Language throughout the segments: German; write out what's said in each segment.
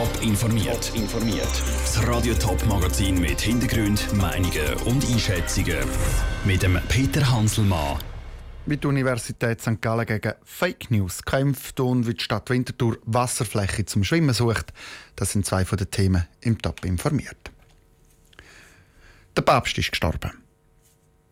Top informiert. informiert. Das Radio Top Magazin mit Hintergrund, Meinungen und Einschätzungen mit dem Peter Hanselmann. Wie die Universität St. Gallen gegen Fake News kämpft und wie die Stadt Winterthur Wasserfläche zum Schwimmen sucht, das sind zwei von den Themen im Top informiert. Der Papst ist gestorben.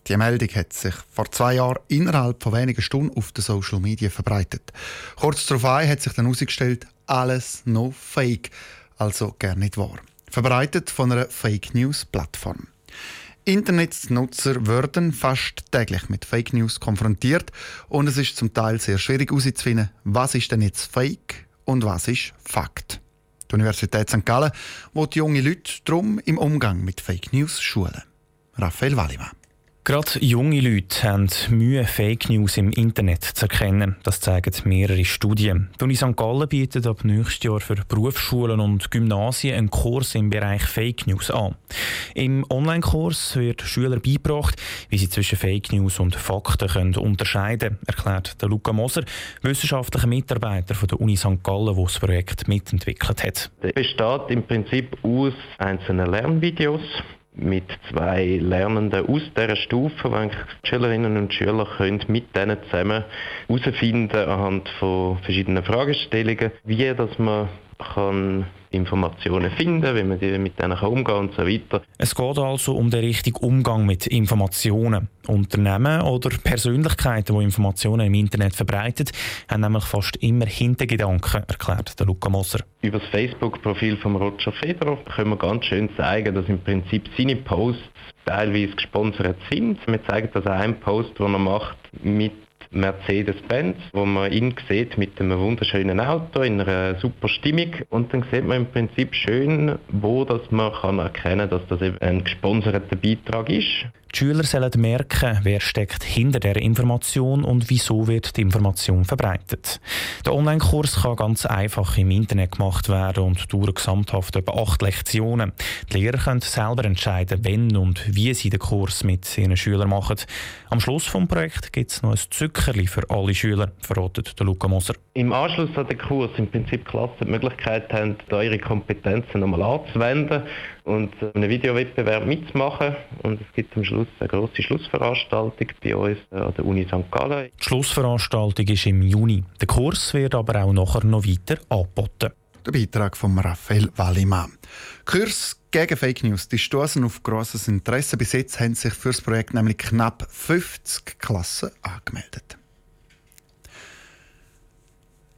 Die Meldung hat sich vor zwei Jahren innerhalb von wenigen Stunden auf den Social Media verbreitet. Kurz darauf hat sich dann herausgestellt, alles noch Fake, also gar nicht wahr. Verbreitet von einer Fake News Plattform. Internetnutzer werden fast täglich mit Fake News konfrontiert und es ist zum Teil sehr schwierig herauszufinden, was ist denn jetzt Fake und was ist Fakt. Die Universität St. Gallen will junge Leute darum im Umgang mit Fake News schulen. Raphael Wallimann. Gerade junge Leute haben Mühe, Fake News im Internet zu erkennen. Das zeigen mehrere Studien. Die Uni St. Gallen bietet ab nächstes Jahr für Berufsschulen und Gymnasien einen Kurs im Bereich Fake News an. Im Online-Kurs wird Schülern beigebracht, wie sie zwischen Fake News und Fakten können unterscheiden können, erklärt Luca Moser, wissenschaftlicher Mitarbeiter der Uni St. Gallen, der das Projekt mitentwickelt hat. Es besteht im Prinzip aus einzelnen Lernvideos mit zwei Lernenden aus dieser Stufe, wo die Schülerinnen und Schüler können mit denen zusammen herausfinden anhand von verschiedenen Fragestellungen, wie dass man kann Informationen finden, wie man mit denen umgehen kann und so weiter. Es geht also um den richtigen Umgang mit Informationen. Unternehmen oder Persönlichkeiten, die Informationen im Internet verbreiten, haben nämlich fast immer Hintergedanken, erklärt der Luca Moser. Über das Facebook-Profil von Roger Federer können wir ganz schön zeigen, dass im Prinzip seine Posts teilweise gesponsert sind. Wir zeigen das einen Post, den er macht mit Mercedes-Benz, wo man ihn sieht mit einem wunderschönen Auto in einer super Stimmung und dann sieht man im Prinzip schön, wo dass man kann erkennen, dass das eben ein gesponserter Beitrag ist. Die Schüler sollen merken, wer steckt hinter der Information und wieso wird die Information verbreitet. Der Online-Kurs kann ganz einfach im Internet gemacht werden und dauert gesamthaft etwa acht Lektionen. Die Lehrer können selber entscheiden, wenn und wie sie den Kurs mit ihren Schülern machen. Am Schluss des Projekts gibt es noch ein Zuckerli für alle Schüler, verratet der Luca Moser. Im Anschluss an den Kurs im Prinzip Klassen die Möglichkeit haben, ihre Kompetenzen nochmal anzuwenden und einen Videowettbewerb mitzumachen. Und es gibt am Schluss eine grosse Schlussveranstaltung bei uns an der Uni St. Gallen. Die Schlussveranstaltung ist im Juni. Der Kurs wird aber auch nachher noch weiter angeboten. Der Beitrag von Raphael Wallimann. Kurs gegen Fake News, die stoßen auf grosses Interesse. Bis jetzt haben sich für das Projekt nämlich knapp 50 Klassen angemeldet.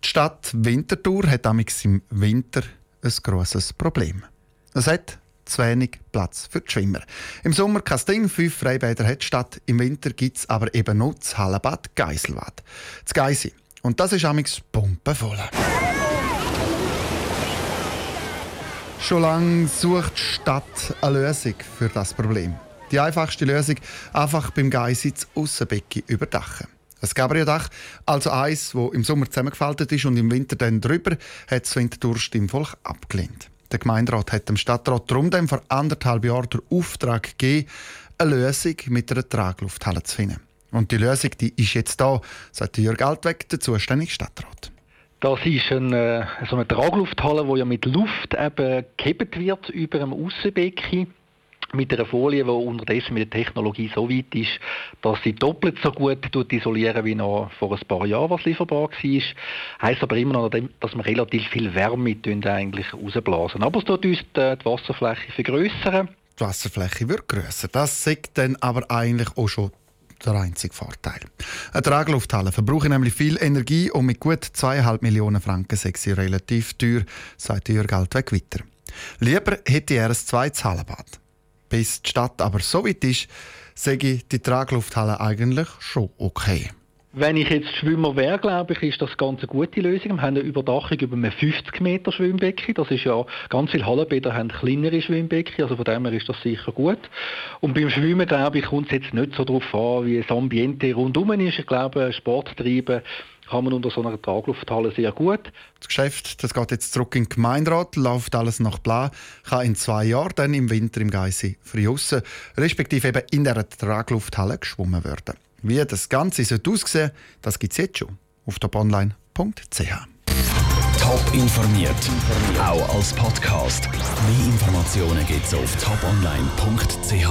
Die Stadt Winterthur hat im Winter ein grosses Problem. Es hat zu wenig Platz für die Schwimmer. Im Sommer kein Ding, fünf Freibäder hat statt. Im Winter gibt es aber eben noch das Hallenbad Geiselbad. Das Geisi. Und das ist amigs pumpenvoll. Schon lange sucht die Stadt eine Lösung für das Problem. Die einfachste Lösung, einfach beim Geisi das Aussenbecken überdachen. Ein Gabriel-Dach, also eins, das im Sommer zusammengefaltet ist und im Winter dann drüber, hat das Winterthur Stimmvolk abgelehnt. Der Gemeinderat hat dem Stadtrat darum dann vor anderthalb Jahren den Auftrag gegeben, eine Lösung mit einer Traglufthalle zu finden. Und die Lösung die ist jetzt da, sagt Jörg Altweg, der zuständige Stadtrat. Das ist eine, so eine Traglufthalle, die ja mit Luft eben gehebt wird über einem Aussenbecken mit einer Folie, die unterdessen mit der Technologie so weit ist, dass sie doppelt so gut isolieren wie noch vor ein paar Jahren, was lieferbar war. Heißt aber immer noch, dass wir relativ viel Wärme eigentlich rausblasen. Aber es tut uns die Wasserfläche vergrößern. Die Wasserfläche wird grösser. Das sagt dann aber eigentlich auch schon der einzige Vorteil. Eine Traglufthalle verbraucht nämlich viel Energie und mit gut 2,5 Millionen Franken sie relativ teuer, sagt Jörg Altweg weiter. Lieber hätte er ein zweites Hallenbad. Bis die Stadt aber so weit ist, sage ich die Traglufthalle eigentlich schon okay. Wenn ich jetzt Schwimmer wäre, glaube ich, ist das ganz eine gute Lösung. Wir haben eine Überdachung über einem 50 Meter Schwimmbecken. Das ist ja, ganz viele Hallenbäder haben kleinere Schwimmbecken, also von dem her ist das sicher gut. Und beim Schwimmen, glaube ich, kommt es jetzt nicht so darauf an, wie das Ambiente rundum ist. Ich glaube, Sport treiben kann man unter so einer Traglufthalle sehr gut. Das Geschäft das geht jetzt zurück in den Gemeinderat, läuft alles nach Plan, kann in zwei Jahren dann im Winter im Geisi friussen, respektive eben in der Traglufthalle geschwommen werden. Wie das Ganze sollte aussehen das gibt es jetzt schon auf toponline.ch. Top informiert, auch als Podcast. Mehr Informationen gibt es auf toponline.ch.